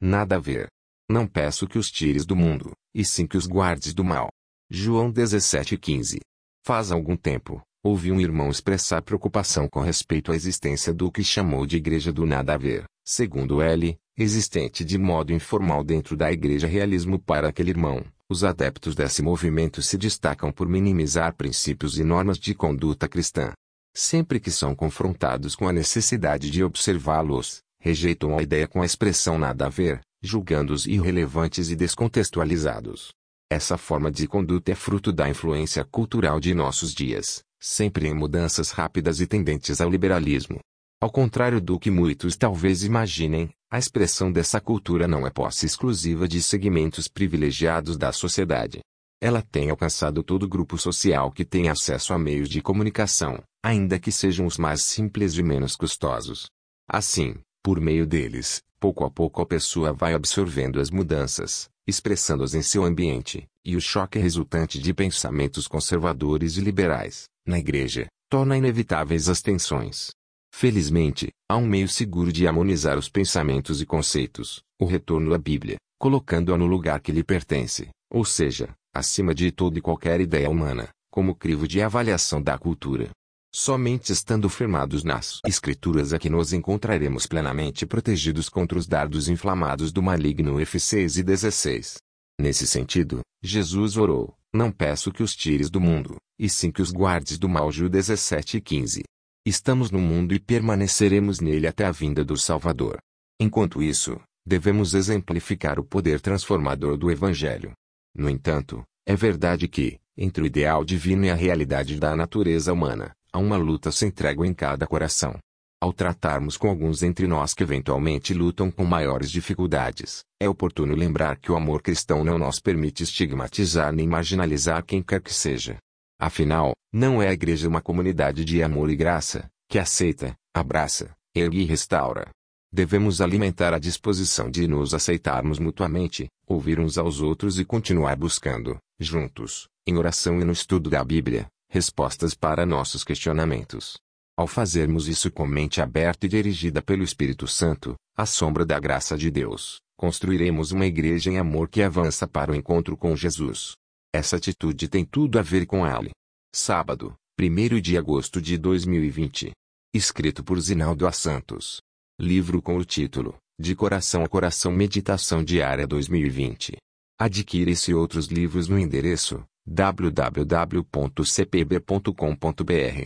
Nada a ver. Não peço que os tires do mundo, e sim que os guardes do mal. João 17,15. Faz algum tempo, ouvi um irmão expressar preocupação com respeito à existência do que chamou de igreja do nada a ver, segundo ele, existente de modo informal dentro da igreja realismo para aquele irmão. Os adeptos desse movimento se destacam por minimizar princípios e normas de conduta cristã. Sempre que são confrontados com a necessidade de observá-los, rejeitam a ideia com a expressão nada a ver, julgando-os irrelevantes e descontextualizados. Essa forma de conduta é fruto da influência cultural de nossos dias, sempre em mudanças rápidas e tendentes ao liberalismo. Ao contrário do que muitos talvez imaginem, a expressão dessa cultura não é posse exclusiva de segmentos privilegiados da sociedade. Ela tem alcançado todo grupo social que tem acesso a meios de comunicação, ainda que sejam os mais simples e menos custosos. Assim, por meio deles, pouco a pouco a pessoa vai absorvendo as mudanças, expressando-as em seu ambiente, e o choque resultante de pensamentos conservadores e liberais, na igreja, torna inevitáveis as tensões. Felizmente, há um meio seguro de harmonizar os pensamentos e conceitos, o retorno à Bíblia, colocando-a no lugar que lhe pertence, ou seja, acima de toda e qualquer ideia humana, como crivo de avaliação da cultura. Somente estando firmados nas Escrituras é que nos encontraremos plenamente protegidos contra os dardos inflamados do maligno F6 e 16. Nesse sentido, Jesus orou, não peço que os tires do mundo, e sim que os guardes do mal. Ju 17 e 15. Estamos no mundo e permaneceremos nele até a vinda do Salvador. Enquanto isso, devemos exemplificar o poder transformador do Evangelho. No entanto, é verdade que, entre o ideal divino e a realidade da natureza humana, há uma luta sem trégua em cada coração. Ao tratarmos com alguns entre nós que eventualmente lutam com maiores dificuldades, é oportuno lembrar que o amor cristão não nos permite estigmatizar nem marginalizar quem quer que seja. Afinal, não é a igreja uma comunidade de amor e graça, que aceita, abraça, ergue e restaura. Devemos alimentar a disposição de nos aceitarmos mutuamente, ouvir uns aos outros e continuar buscando, juntos, em oração e no estudo da Bíblia, respostas para nossos questionamentos. Ao fazermos isso com mente aberta e dirigida pelo Espírito Santo, à sombra da graça de Deus, construiremos uma igreja em amor que avança para o encontro com Jesus. Essa atitude tem tudo a ver com ele. Sábado, 1 de agosto de 2020. Escrito por Zinaldo A. Santos. Livro com o título De Coração a Coração Meditação Diária 2020. Adquira esse e outros livros no endereço www.cpb.com.br